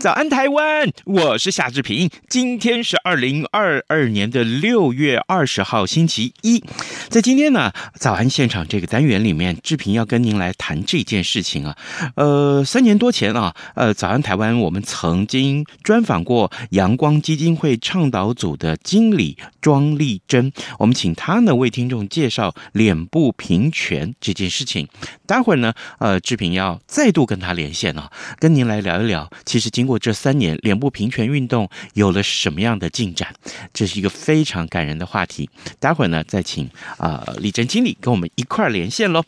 早安，台湾！我是夏志平。今天是二零二二年的六月二十号，星期一。在今天呢，早安现场这个单元里面，志平要跟您来谈这件事情啊。呃，三年多前啊，呃，早安台湾，我们曾经专访过阳光基金会倡导组的经理庄丽珍，我们请他呢为听众介绍脸部平权这件事情。待会儿呢，呃，志平要再度跟他连线啊，跟您来聊一聊。其实经过过这三年，脸部平平权运动有了什么样的进展？这是一个非常感人的话题。待会儿呢，再请啊丽珍经理跟我们一块儿连线喽。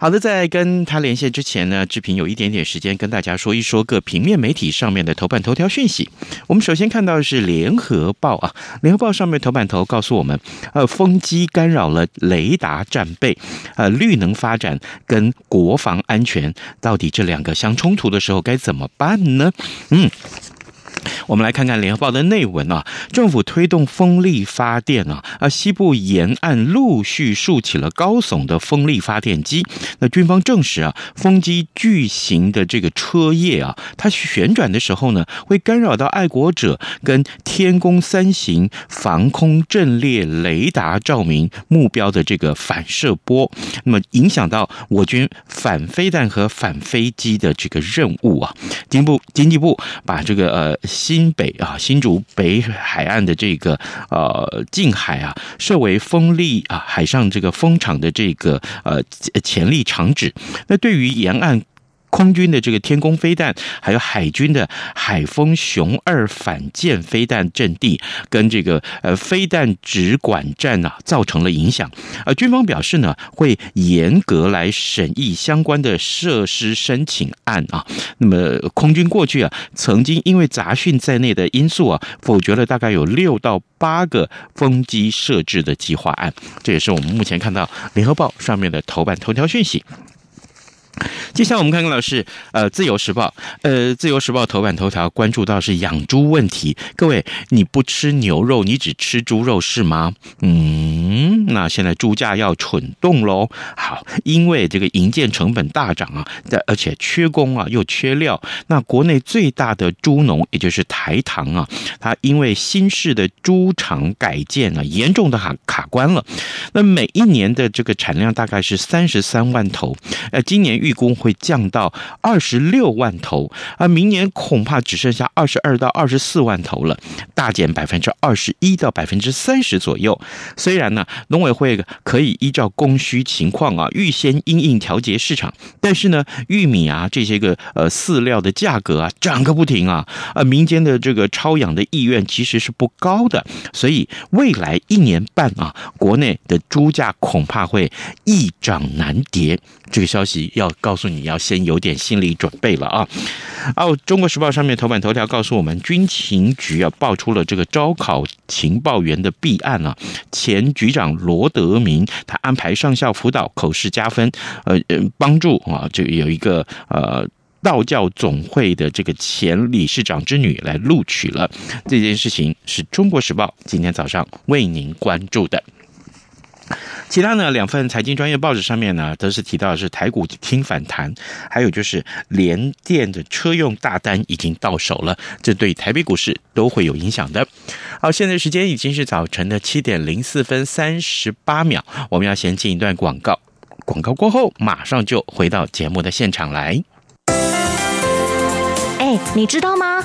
好的，在跟他连线之前呢，志平有一点点时间跟大家说一说各平面媒体上面的头版头条讯息。我们首先看到的是《联合报》啊，《联合报》上面头版头告诉我们，呃，风机干扰了雷达战备，呃，绿能发展跟国防安全到底这两个相冲突的时候该怎么办呢？嗯。我们来看看联合报的内文啊，政府推动风力发电啊，啊，西部沿岸陆续竖起了高耸的风力发电机。那军方证实啊，风机巨型的这个车叶啊，它旋转的时候呢，会干扰到爱国者跟天宫三型防空阵列雷达照明目标的这个反射波，那么影响到我军反飞弹和反飞机的这个任务啊。经部经济部把这个呃。新北啊，新竹北海岸的这个呃近海啊，设为风力啊海上这个风场的这个呃潜力场址。那对于沿岸。空军的这个天宫飞弹，还有海军的海风熊二反舰飞弹阵地，跟这个呃飞弹指管站啊，造成了影响。而，军方表示呢，会严格来审议相关的设施申请案啊。那么，空军过去啊，曾经因为杂讯在内的因素啊，否决了大概有六到八个风机设置的计划案。这也是我们目前看到联合报上面的头版头条讯息。接下来我们看看老师，呃，《自由时报》呃，《自由时报》头版头条关注到是养猪问题。各位，你不吃牛肉，你只吃猪肉是吗？嗯，那现在猪价要蠢动喽。好，因为这个营建成本大涨啊，而且缺工啊，又缺料。那国内最大的猪农，也就是台糖啊，它因为新式的猪场改建啊，严重的卡卡关了。那每一年的这个产量大概是三十三万头，呃，今年预预估会降到二十六万头，而明年恐怕只剩下二十二到二十四万头了，大减百分之二十一到百分之三十左右。虽然呢，农委会可以依照供需情况啊，预先因应调节市场，但是呢，玉米啊这些个呃饲料的价格啊涨个不停啊，呃，民间的这个超养的意愿其实是不高的，所以未来一年半啊，国内的猪价恐怕会易涨难跌。这个消息要告诉你，要先有点心理准备了啊！哦，《中国时报》上面头版头条告诉我们，军情局啊爆出了这个招考情报员的弊案啊，前局长罗德明他安排上校辅导口试加分，呃，帮助啊，这个有一个呃道教总会的这个前理事长之女来录取了。这件事情是中国时报今天早上为您关注的。其他呢，两份财经专业报纸上面呢，都是提到的是台股听反弹，还有就是联电的车用大单已经到手了，这对台北股市都会有影响的。好，现在时间已经是早晨的七点零四分三十八秒，我们要先进一段广告，广告过后马上就回到节目的现场来。哎，你知道吗？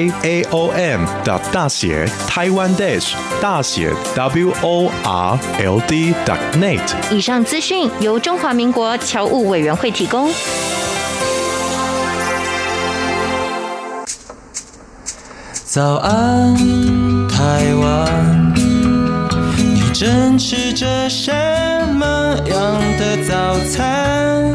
j a o m 的大写台湾 dash 大写 w o r l d net。以上资讯由中华民国侨务委员会提供。早安，台湾，你正吃着什么样的早餐？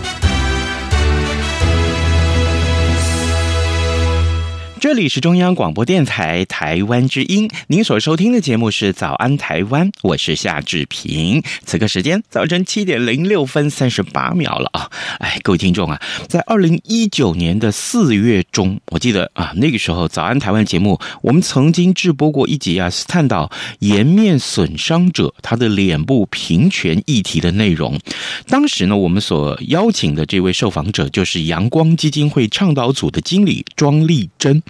这里是中央广播电台台湾之音，您所收听的节目是《早安台湾》，我是夏志平。此刻时间早晨七点零六分三十八秒了啊！哎，各位听众啊，在二零一九年的四月中，我记得啊，那个时候《早安台湾》节目，我们曾经直播过一集啊，是探讨颜面损伤者他的脸部平权议题的内容。当时呢，我们所邀请的这位受访者就是阳光基金会倡导组的经理庄丽珍。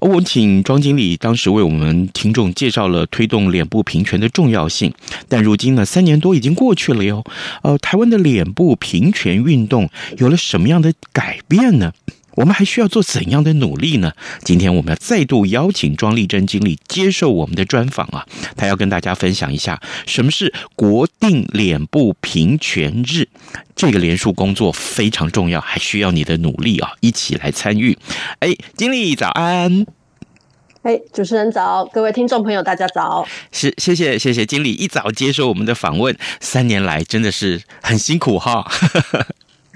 我请庄经理当时为我们听众介绍了推动脸部平权的重要性，但如今呢，三年多已经过去了哟。呃，台湾的脸部平权运动有了什么样的改变呢？我们还需要做怎样的努力呢？今天我们要再度邀请庄丽珍经理接受我们的专访啊，她要跟大家分享一下什么是国定脸部平权日。这个连署工作非常重要，还需要你的努力啊，一起来参与。哎，经理早安！哎，主持人早，各位听众朋友大家早。是，谢谢谢谢经理一早接受我们的访问，三年来真的是很辛苦哈。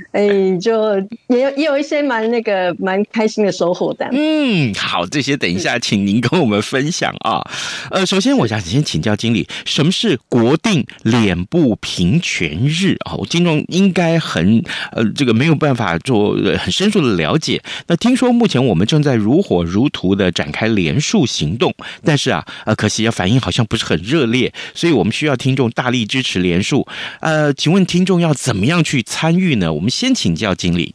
哎，就也有也有一些蛮那个蛮开心的收获的。嗯，好，这些等一下请您跟我们分享啊。呃，首先我想先请教经理，什么是国定脸部平权日啊？我听众应该很呃这个没有办法做很深入的了解。那听说目前我们正在如火如荼的展开连署行动，但是啊呃可惜啊反应好像不是很热烈，所以我们需要听众大力支持连署。呃，请问听众要怎么样去参与呢？我们。先请教经理，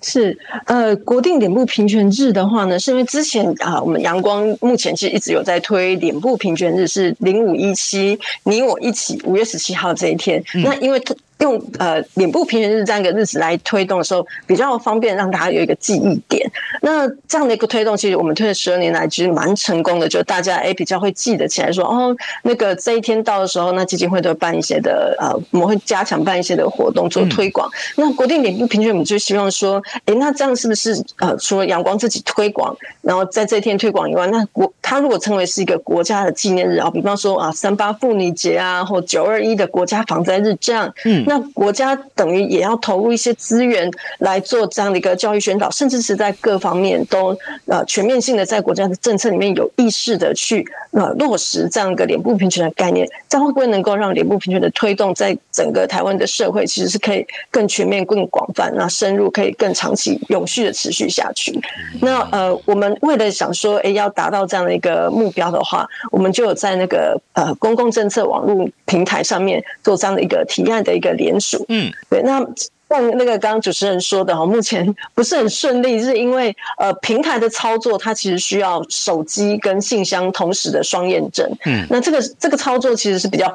是呃，国定脸部平权日的话呢，是因为之前啊，我们阳光目前其实一直有在推脸部平权日，是零五一七，你我一起，五月十七号这一天。嗯、那因为用呃脸部平权日这样一个日子来推动的时候，比较方便让大家有一个记忆点。那这样的一个推动，其实我们推了十二年来，其实蛮成功的。就大家哎比较会记得起来说，说哦，那个这一天到的时候，那基金会都会办一些的呃，我们会加强办一些的活动做推广。嗯、那国定脸部平均，我们就希望说，哎，那这样是不是呃，除了阳光自己推广，然后在这一天推广以外，那国它如果称为是一个国家的纪念日啊，比方说啊，三八妇女节啊，或九二一的国家防灾日这样，嗯。那国家等于也要投入一些资源来做这样的一个教育宣导，甚至是在各方面都呃全面性的在国家的政策里面有意识的去呃落实这样一个脸部平权的概念，这样会不会能够让脸部平权的推动在整个台湾的社会其实是可以更全面、更广泛、那深入，可以更长期、永续的持续下去？那呃，我们为了想说，哎，要达到这样的一个目标的话，我们就有在那个呃公共政策网络平台上面做这样的一个提案的一个联署。嗯，对，那像那个刚刚主持人说的哈，目前不是很顺利，是因为呃平台的操作它其实需要手机跟信箱同时的双验证。嗯，那这个这个操作其实是比较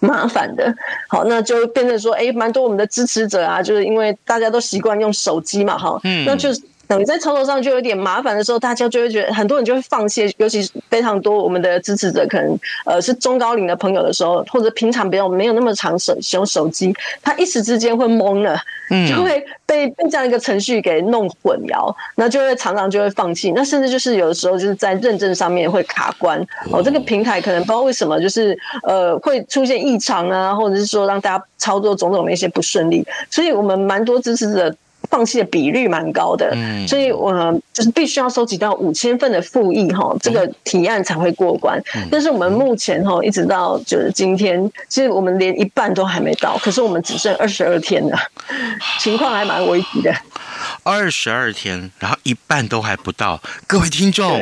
麻烦的。好，那就变成说，哎，蛮多我们的支持者啊，就是因为大家都习惯用手机嘛，哈，嗯，那就是。等于在操作上就有点麻烦的时候，大家就会觉得很多人就会放弃，尤其是非常多我们的支持者可能呃是中高龄的朋友的时候，或者平常比较没有那么常手使用手机，他一时之间会懵了，就会被被这样一个程序给弄混淆，那就会常常就会放弃，那甚至就是有的时候就是在认证上面会卡关哦，这个平台可能不知道为什么就是呃会出现异常啊，或者是说让大家操作种种的一些不顺利，所以我们蛮多支持者。放弃的比率蛮高的，嗯、所以我就是必须要收集到五千份的复议哈，这个提案才会过关。嗯、但是我们目前哈，一直到就是今天，其实我们连一半都还没到，可是我们只剩二十二天了，情况还蛮危急的。二十二天，然后一半都还不到，各位听众，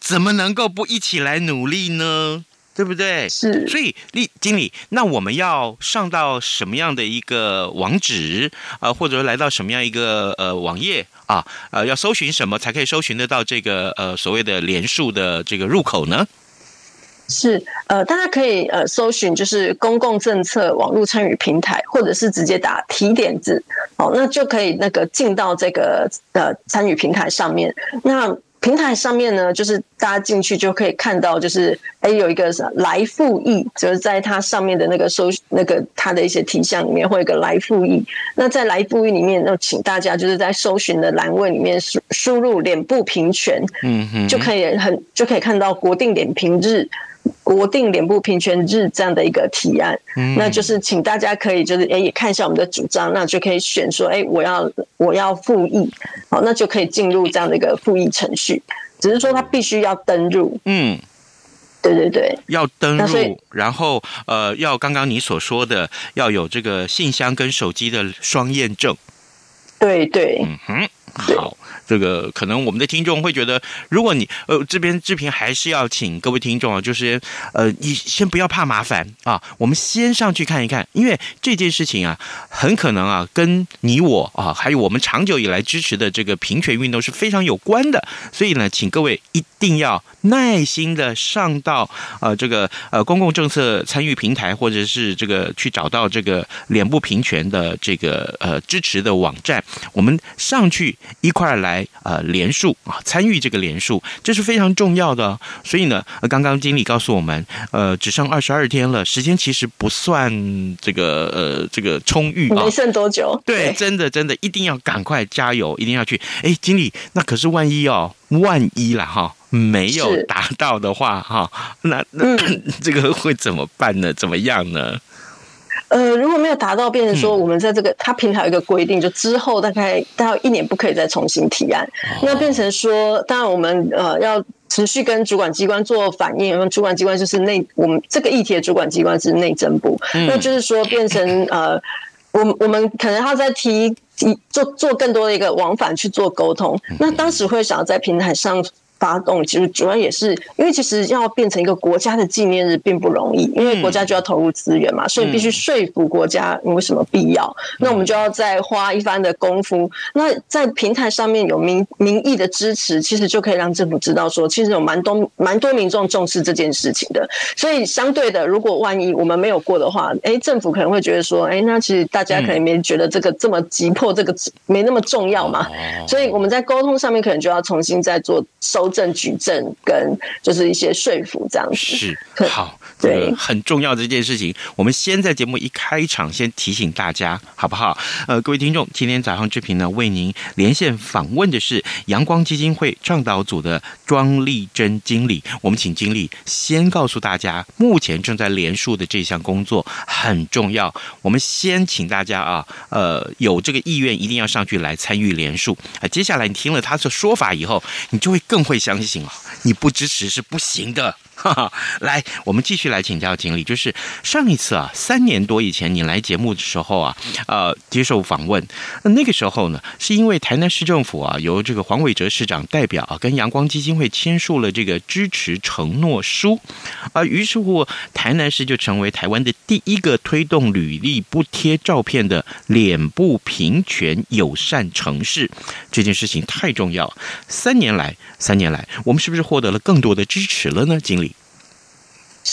怎么能够不一起来努力呢？对不对？是，所以李经理，那我们要上到什么样的一个网址啊、呃，或者来到什么样一个呃网页啊？呃，要搜寻什么才可以搜寻得到这个呃所谓的连数的这个入口呢？是，呃，大家可以呃搜寻就是公共政策网络参与平台，或者是直接打提点字，哦，那就可以那个进到这个呃参与平台上面。那平台上面呢，就是大家进去就可以看到，就是哎有一个来复议，就是在它上面的那个搜那个它的一些题项里面会有个来复议。那在来复议里面，那请大家就是在搜寻的栏位里面输输入脸部平权，嗯嗯，就可以很就可以看到国定脸平日。国定脸部平权日这样的一个提案，嗯、那就是请大家可以就是哎也看一下我们的主张，那就可以选说哎我要我要复议，好，那就可以进入这样的一个复议程序。只是说他必须要登入，嗯，对对对，要登入，然后呃要刚刚你所说的要有这个信箱跟手机的双验证，对对，嗯哼，好。这个可能我们的听众会觉得，如果你呃这边志平还是要请各位听众啊，就是呃你先不要怕麻烦啊，我们先上去看一看，因为这件事情啊，很可能啊跟你我啊还有我们长久以来支持的这个平权运动是非常有关的，所以呢，请各位一定要耐心的上到呃这个呃公共政策参与平台，或者是这个去找到这个脸部平权的这个呃支持的网站，我们上去一块来。来呃连署啊，参与这个连署，这是非常重要的。所以呢，刚刚经理告诉我们，呃，只剩二十二天了，时间其实不算这个呃这个充裕啊，没剩多久。对，对真的真的一定要赶快加油，一定要去。哎，经理，那可是万一哦，万一了哈，没有达到的话哈，那那、嗯、这个会怎么办呢？怎么样呢？呃，如果没有达到，变成说我们在这个它平台有一个规定，就之后大概大概一年不可以再重新提案。那变成说，当然我们呃要持续跟主管机关做反应，主管机关就是内我们这个议题的主管机关是内政部，那就是说变成呃，我我们可能要再提提做做更多的一个往返去做沟通。那当时会想要在平台上。发动其实主要也是因为，其实要变成一个国家的纪念日并不容易，因为国家就要投入资源嘛，所以必须说服国家你为什么必要。那我们就要再花一番的功夫。那在平台上面有民民意的支持，其实就可以让政府知道说，其实有蛮多蛮多民众重视这件事情的。所以相对的，如果万一我们没有过的话，哎，政府可能会觉得说，哎，那其实大家可能没觉得这个这么急迫，这个没那么重要嘛。所以我们在沟通上面可能就要重新再做收。证举证跟就是一些说服这样子是 好，对，很重要的这件事情，我们先在节目一开场先提醒大家，好不好？呃，各位听众，今天早上志平呢为您连线访问的是阳光基金会倡导组的庄丽珍经理，我们请经理先告诉大家，目前正在连署的这项工作很重要，我们先请大家啊，呃，有这个意愿一定要上去来参与连署啊。接下来你听了他的说法以后，你就会更会。会相信啊，你不支持是不行的。来，我们继续来请教经理。就是上一次啊，三年多以前你来节目的时候啊，呃，接受访问，那个时候呢，是因为台南市政府啊，由这个黄伟哲市长代表啊，跟阳光基金会签署了这个支持承诺书，啊，于是乎台南市就成为台湾的第一个推动履历不贴照片的脸部平权友善城市。这件事情太重要，三年来，三年来，我们是不是获得了更多的支持了呢？经理？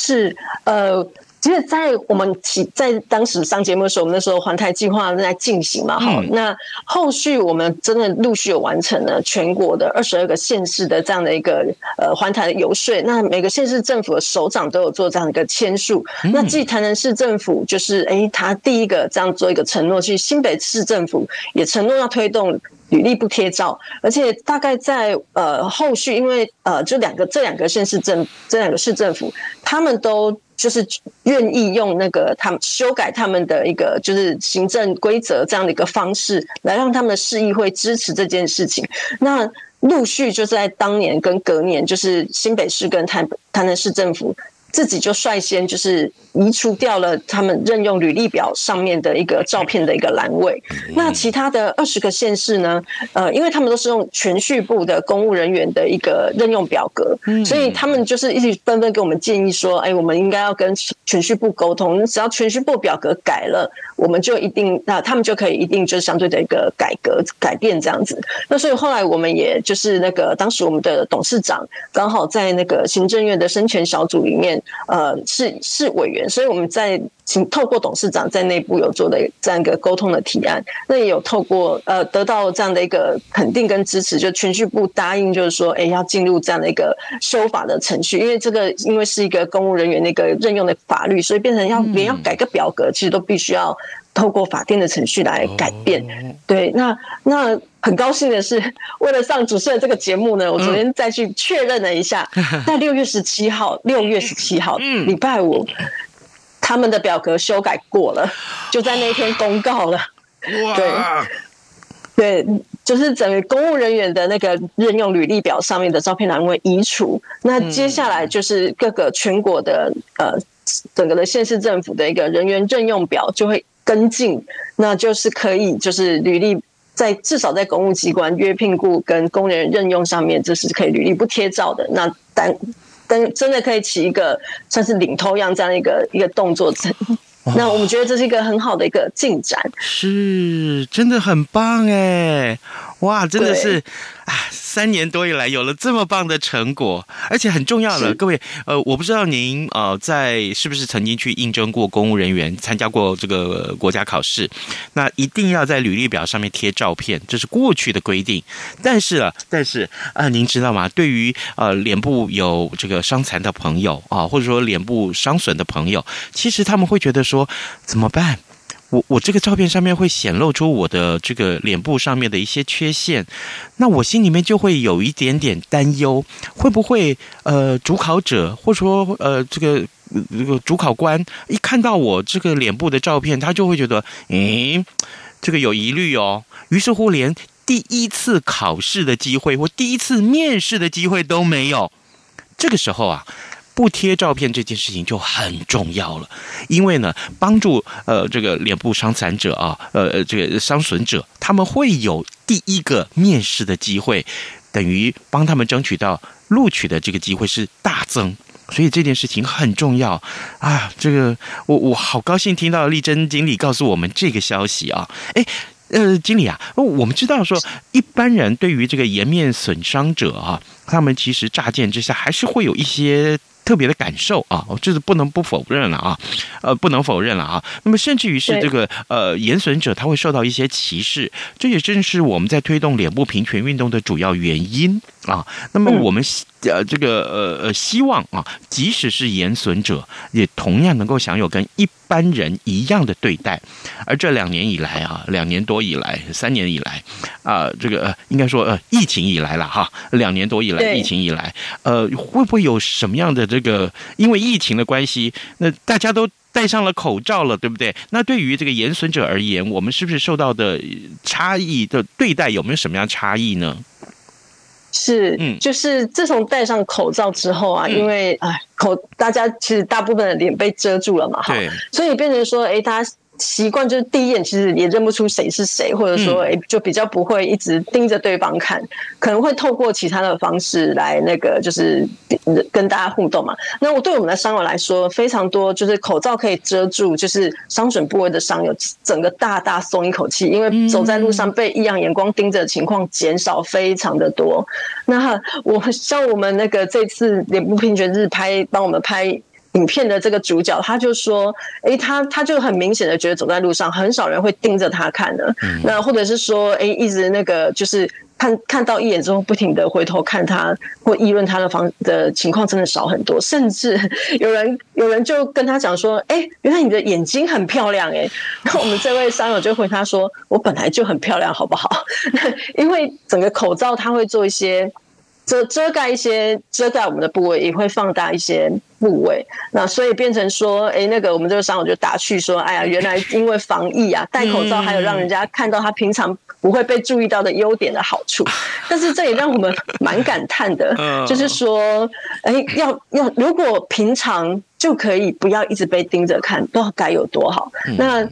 是，呃，其实，在我们起在当时上节目的时候，我们那时候环台计划正在进行嘛，好、嗯，那后续我们真的陆续有完成了全国的二十二个县市的这样的一个呃环台的游说，那每个县市政府的首长都有做这样一个签署。嗯、那继台南市政府就是哎，他第一个这样做一个承诺，其实新北市政府也承诺要推动履历不贴照，而且大概在呃后续，因为呃这两个这两个县市政这两个市政府，他们都。就是愿意用那个他们修改他们的一个就是行政规则这样的一个方式，来让他们的市议会支持这件事情。那陆续就在当年跟隔年，就是新北市跟台台南市政府。自己就率先就是移除掉了他们任用履历表上面的一个照片的一个栏位。那其他的二十个县市呢？呃，因为他们都是用全序部的公务人员的一个任用表格，所以他们就是一直纷纷给我们建议说：“哎，我们应该要跟全序部沟通，只要全序部表格改了，我们就一定那他们就可以一定就是相对的一个改革改变这样子。”那所以后来我们也就是那个当时我们的董事长刚好在那个行政院的生权小组里面。呃，是是委员，所以我们在请透过董事长在内部有做的这样一个沟通的提案，那也有透过呃得到这样的一个肯定跟支持，就全序部答应，就是说，哎，要进入这样的一个修法的程序，因为这个因为是一个公务人员那个任用的法律，所以变成要连要改个表格，其实都必须要透过法定的程序来改变。对，那那。很高兴的是，为了上主持人这个节目呢，我昨天再去确认了一下，在六月十七号，六月十七号，礼拜五，他们的表格修改过了，就在那一天公告了。对，对，就是整个公务人员的那个任用履历表上面的照片栏位移除。那接下来就是各个全国的呃，整个的县市政府的一个人员任用表就会跟进，那就是可以就是履历。在至少在公务机关约聘雇跟工人任用上面，这是可以履历不贴照的。那但但真的可以起一个算是领头羊这样一个一个动作。那我们觉得这是一个很好的一个进展，是真的很棒哎！哇，真的是啊！三年多以来有了这么棒的成果，而且很重要的各位，呃，我不知道您呃在是不是曾经去应征过公务人员，参加过这个国家考试，那一定要在履历表上面贴照片，这是过去的规定。但是啊，但是啊，您知道吗？对于呃脸部有这个伤残的朋友啊，或者说脸部伤损的朋友，其实他们会觉得说怎么办？我我这个照片上面会显露出我的这个脸部上面的一些缺陷，那我心里面就会有一点点担忧，会不会呃主考者或者说呃这个这个主考官一看到我这个脸部的照片，他就会觉得，诶，这个有疑虑哦，于是乎连第一次考试的机会或第一次面试的机会都没有，这个时候啊。不贴照片这件事情就很重要了，因为呢，帮助呃这个脸部伤残者啊，呃这个伤损者，他们会有第一个面试的机会，等于帮他们争取到录取的这个机会是大增，所以这件事情很重要啊！这个我我好高兴听到丽珍经理告诉我们这个消息啊！诶呃，经理啊，我们知道说一般人对于这个颜面损伤者啊，他们其实乍见之下还是会有一些。特别的感受啊，这是不能不否认了啊，呃，不能否认了啊。那么，甚至于是这个呃，严损者他会受到一些歧视，这也正是我们在推动脸部平权运动的主要原因啊。那么，我们呃，这个呃呃，希望啊，即使是严损者，也同样能够享有跟一般人一样的对待。而这两年以来啊，两年多以来，三年以来啊，这个呃，应该说呃，疫情以来了哈，两年多以来，疫情以来，呃，会不会有什么样的这个？因为疫情的关系，那大家都戴上了口罩了，对不对？那对于这个严损者而言，我们是不是受到的差异的对待有没有什么样差异呢？是，嗯，就是自从戴上口罩之后啊，嗯、因为哎，口大家其实大部分的脸被遮住了嘛，哈，所以变成说，哎，大家。习惯就是第一眼其实也认不出谁是谁，或者说诶就比较不会一直盯着对方看，可能会透过其他的方式来那个就是跟大家互动嘛。那我对我们的伤友来说，非常多就是口罩可以遮住，就是伤损部位的伤友，整个大大松一口气，因为走在路上被异样眼光盯着的情况减少非常的多。那我像我们那个这次脸部平权日拍帮我们拍。影片的这个主角，他就说，哎，他他就很明显的觉得走在路上，很少人会盯着他看的。嗯、那或者是说，哎，一直那个就是。看看到一眼之后，不停的回头看他或议论他的房的情况，真的少很多。甚至 有人有人就跟他讲说：“哎、欸，原来你的眼睛很漂亮哎。”然后我们这位商友就回他说：“我本来就很漂亮，好不好？” 因为整个口罩它会做一些遮遮盖一些遮盖我们的部位，也会放大一些部位。那所以变成说：“哎、欸，那个我们这个商友就打趣说：‘哎呀，原来因为防疫啊，戴口罩还有让人家看到他平常’。”不会被注意到的优点的好处，但是这也让我们蛮感叹的，就是说，哎，要要如果平常就可以不要一直被盯着看，不知道该有多好。那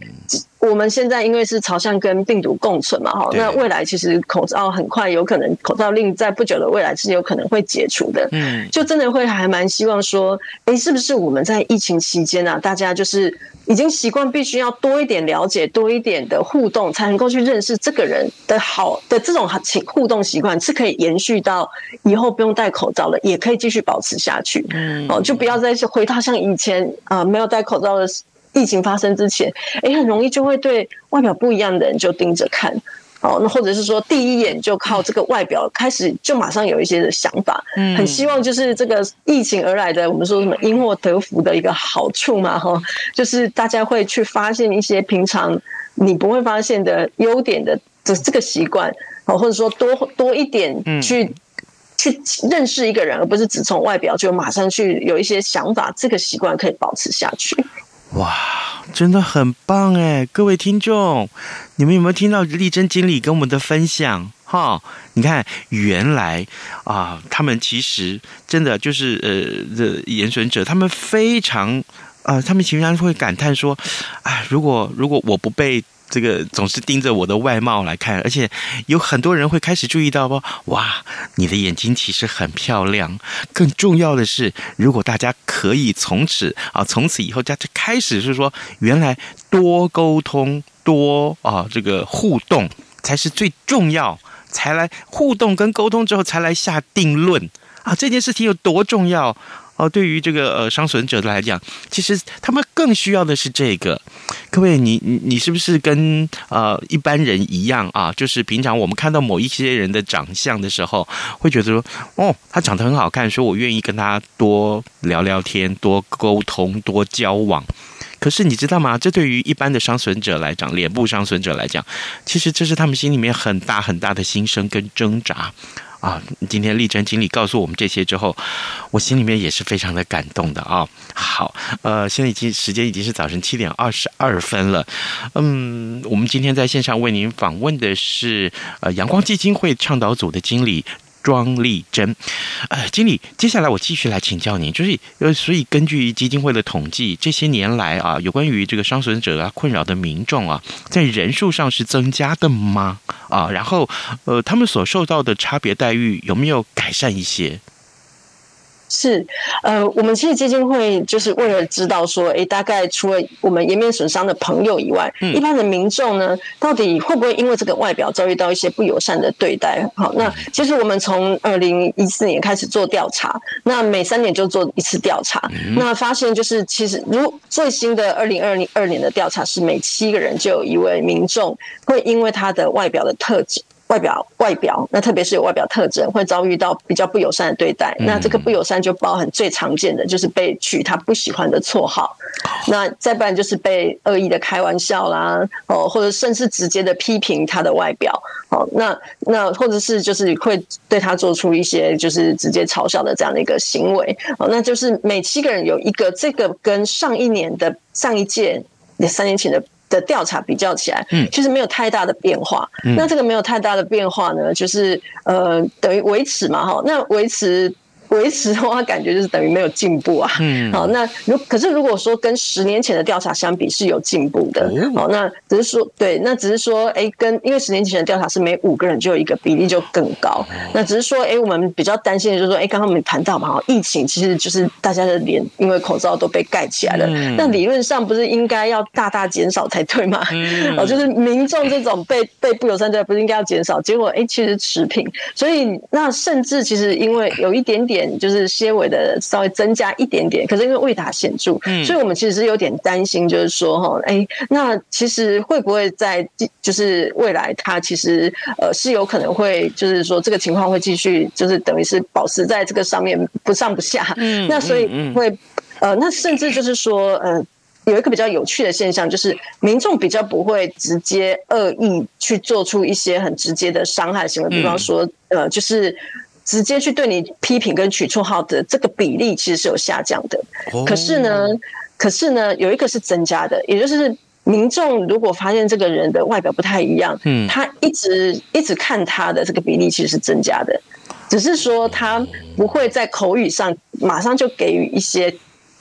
我们现在因为是朝向跟病毒共存嘛，哈，那未来其实口罩很快有可能口罩令在不久的未来是有可能会解除的，嗯，就真的会还蛮希望说，哎，是不是我们在疫情期间啊，大家就是。已经习惯必须要多一点了解，多一点的互动，才能够去认识这个人的好的这种情互动习惯，是可以延续到以后不用戴口罩了，也可以继续保持下去。嗯，哦，就不要再回到像以前啊、呃，没有戴口罩的疫情发生之前，哎，很容易就会对外表不一样的人就盯着看。哦，那或者是说，第一眼就靠这个外表开始，就马上有一些的想法，嗯，很希望就是这个疫情而来的，我们说什么因祸得福的一个好处嘛，哈，就是大家会去发现一些平常你不会发现的优点的这这个习惯，哦，或者说多多一点去去认识一个人，而不是只从外表就马上去有一些想法，这个习惯可以保持下去。哇，真的很棒哎！各位听众，你们有没有听到丽珍经理跟我们的分享？哈，你看，原来啊，他们其实真的就是呃的严损者，他们非常啊、他们经常会感叹说：“啊，如果如果我不被。”这个总是盯着我的外貌来看，而且有很多人会开始注意到不？哇，你的眼睛其实很漂亮。更重要的是，如果大家可以从此啊，从此以后，大家开始是说，原来多沟通、多啊这个互动才是最重要，才来互动跟沟通之后才来下定论啊，这件事情有多重要？哦，对于这个呃伤损者来讲，其实他们更需要的是这个。各位，你你你是不是跟呃一般人一样啊？就是平常我们看到某一些人的长相的时候，会觉得说，哦，他长得很好看，说我愿意跟他多聊聊天、多沟通、多交往。可是你知道吗？这对于一般的伤损者来讲，脸部伤损者来讲，其实这是他们心里面很大很大的心声跟挣扎。啊，今天丽珍经理告诉我们这些之后，我心里面也是非常的感动的啊。好，呃，现在已经时间已经是早晨七点二十二分了。嗯，我们今天在线上为您访问的是呃阳光基金会倡导组的经理。庄丽珍，呃，经理，接下来我继续来请教您，就是呃，所以根据基金会的统计，这些年来啊，有关于这个伤损者啊困扰的民众啊，在人数上是增加的吗？啊，然后呃，他们所受到的差别待遇有没有改善一些？是，呃，我们其实基金会就是为了知道说，诶，大概除了我们颜面损伤的朋友以外，嗯、一般的民众呢，到底会不会因为这个外表遭遇到一些不友善的对待？好，那其实我们从二零一四年开始做调查，那每三年就做一次调查，嗯、那发现就是其实如最新的二零二零二年的调查是每七个人就有一位民众会因为他的外表的特质。外表，外表，那特别是有外表特征，会遭遇到比较不友善的对待。那这个不友善就包含最常见的，就是被取他不喜欢的绰号。那再不然就是被恶意的开玩笑啦，哦，或者甚至直接的批评他的外表。哦，那那或者是就是会对他做出一些就是直接嘲笑的这样的一个行为。哦，那就是每七个人有一个，这个跟上一年的上一届三年前的。的调查比较起来，嗯，其实没有太大的变化。嗯，那这个没有太大的变化呢，就是呃，等于维持嘛，哈，那维持。维持的话，感觉就是等于没有进步啊。嗯，好，那如可是如果说跟十年前的调查相比是有进步的，好，那只是说对，那只是说，哎，跟因为十年前的调查是每五个人就有一个比例就更高，那只是说，哎，我们比较担心的就是说，哎，刚刚我们谈到嘛，疫情其实就是大家的脸因为口罩都被盖起来了，那理论上不是应该要大大减少才对吗？哦，就是民众这种被被不友善对待不是应该要减少，结果哎，其实持平，所以那甚至其实因为有一点点。点，就是些微的稍微增加一点点，可是因为未达显著，嗯，所以我们其实是有点担心，就是说哈，哎，那其实会不会在就是未来它其实呃是有可能会就是说这个情况会继续就是等于是保持在这个上面不上不下，嗯，那所以会呃那甚至就是说呃。有一个比较有趣的现象，就是民众比较不会直接恶意去做出一些很直接的伤害行为，比方说，呃，就是直接去对你批评跟取绰号的这个比例其实是有下降的。可是呢，可是呢，有一个是增加的，也就是民众如果发现这个人的外表不太一样，嗯，他一直一直看他的这个比例其实是增加的，只是说他不会在口语上马上就给予一些。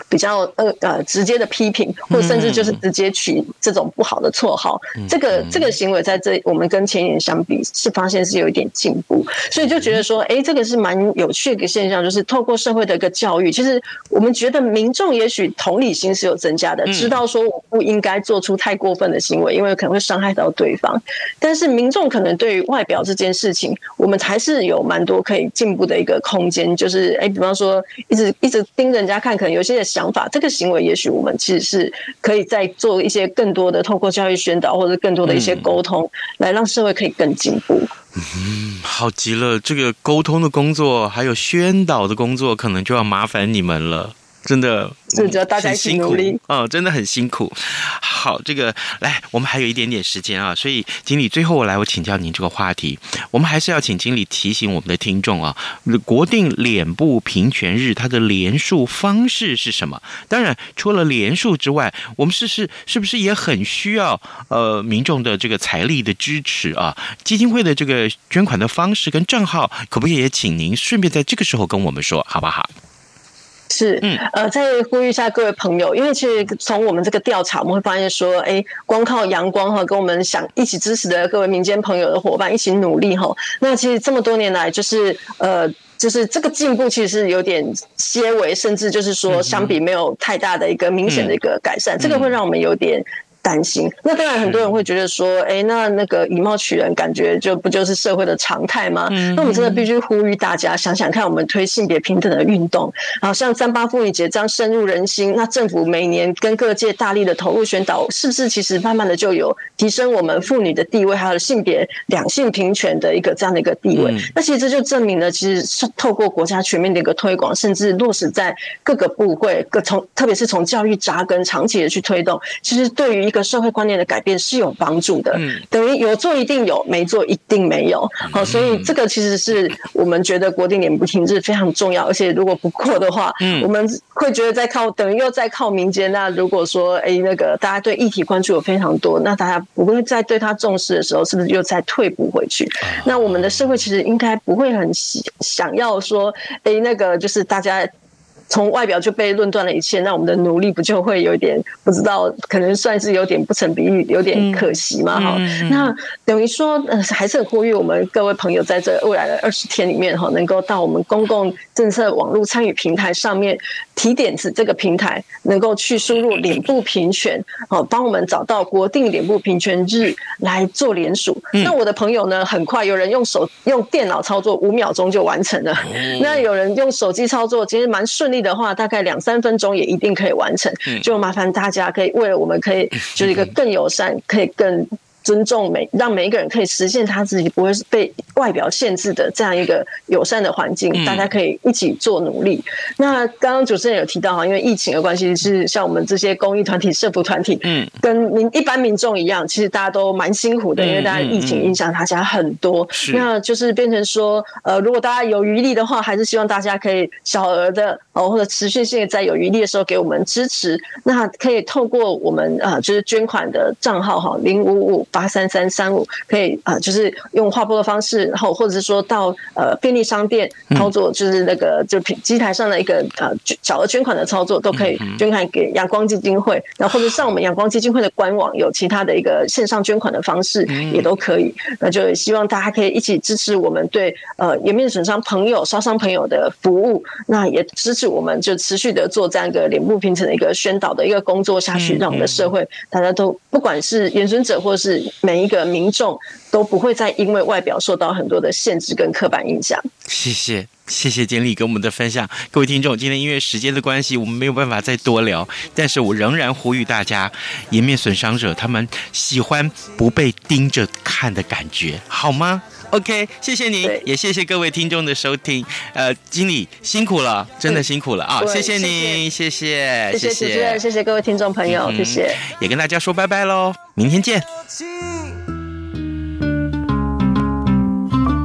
比较呃呃直接的批评，或甚至就是直接取这种不好的绰号，嗯、这个这个行为在这我们跟前年相比是发现是有一点进步，所以就觉得说，哎，这个是蛮有趣的一个现象，就是透过社会的一个教育，其实我们觉得民众也许同理心是有增加的，知道说我不应该做出太过分的行为，因为可能会伤害到对方，但是民众可能对于外表这件事情，我们还是有蛮多可以进步的一个空间，就是哎，比方说一直一直盯着人家看，可能有些人。想法这个行为，也许我们其实是可以再做一些更多的，透过教育宣导或者更多的一些沟通，来让社会可以更进步。嗯，好极了，这个沟通的工作还有宣导的工作，可能就要麻烦你们了。真的，大家辛苦哦，真的很辛苦。好，这个来，我们还有一点点时间啊，所以经理最后我来，我请教您这个话题，我们还是要请经理提醒我们的听众啊，国定脸部平权日它的连署方式是什么？当然，除了连署之外，我们是是是不是也很需要呃民众的这个财力的支持啊？基金会的这个捐款的方式跟账号，可不可以也请您顺便在这个时候跟我们说，好不好？是，嗯呃，再呼吁一下各位朋友，因为其实从我们这个调查，我们会发现说，哎，光靠阳光哈，跟我们想一起支持的各位民间朋友的伙伴一起努力哈，那其实这么多年来，就是呃，就是这个进步其实是有点些微，甚至就是说，相比没有太大的一个明显的一个改善，这个会让我们有点。担心，那当然很多人会觉得说，哎，那那个以貌取人，感觉就不就是社会的常态吗？那我们真的必须呼吁大家想想看，我们推性别平等的运动，好像三八妇女节这样深入人心，那政府每年跟各界大力的投入宣导，是不是其实慢慢的就有提升我们妇女的地位，还有性别两性平权的一个这样的一个地位？那其实这就证明了，其实是透过国家全面的一个推广，甚至落实在各个部会，各从特别是从教育扎根，长期的去推动，其实对于一个社会观念的改变是有帮助的，嗯，等于有做一定有，没做一定没有，好，所以这个其实是我们觉得国定年不停日非常重要，而且如果不过的话，嗯，我们会觉得在靠等于又在靠民间。那如果说哎，那个大家对议题关注有非常多，那大家不会再对他重视的时候，是不是又再退步回去？那我们的社会其实应该不会很想要说，哎，那个就是大家。从外表就被论断了一切，那我们的努力不就会有点不知道，可能算是有点不成比例，有点可惜嘛？哈、嗯，那等于说，呃，还是很呼吁我们各位朋友在这未来的二十天里面，哈，能够到我们公共政策网络参与平台上面提点子，这个平台能够去输入脸部平权，好，帮我们找到国定脸部平权日来做联署。嗯、那我的朋友呢，很快有人用手用电脑操作，五秒钟就完成了。嗯、那有人用手机操作，其实蛮顺利。的话，大概两三分钟也一定可以完成。就麻烦大家可以为了我们可以 就是一个更友善，可以更。尊重每让每一个人可以实现他自己不会被外表限制的这样一个友善的环境，大家可以一起做努力。那刚刚主持人有提到哈，因为疫情的关系，是像我们这些公益团体、社福团体，嗯，跟民一般民众一样，其实大家都蛮辛苦的，因为大家疫情影响大家很多。那就是变成说，呃，如果大家有余力的话，还是希望大家可以小额的哦，或者持续性的在有余力的时候给我们支持。那可以透过我们啊，就是捐款的账号哈，零五五。八三三三五可以啊、呃，就是用划拨的方式，然后或者是说到呃便利商店操作，就是那个就机台上的一个呃小额捐款的操作，都可以捐款给阳光基金会，然后或者上我们阳光基金会的官网有其他的一个线上捐款的方式也都可以。那就希望大家可以一起支持我们对呃颜面损伤朋友、烧伤朋友的服务，那也支持我们就持续的做这样一个脸部平整的一个宣导的一个工作下去，让我们的社会大家都不管是颜损者或是每一个民众都不会再因为外表受到很多的限制跟刻板印象。谢谢。谢谢经理给我们的分享，各位听众，今天因为时间的关系，我们没有办法再多聊，但是我仍然呼吁大家，颜面损伤者他们喜欢不被盯着看的感觉，好吗？OK，谢谢您，也谢谢各位听众的收听。呃，经理辛苦了，真的辛苦了啊！谢谢您，谢谢，谢谢主持人，谢谢各位听众朋友，谢谢，也跟大家说拜拜喽，明天见。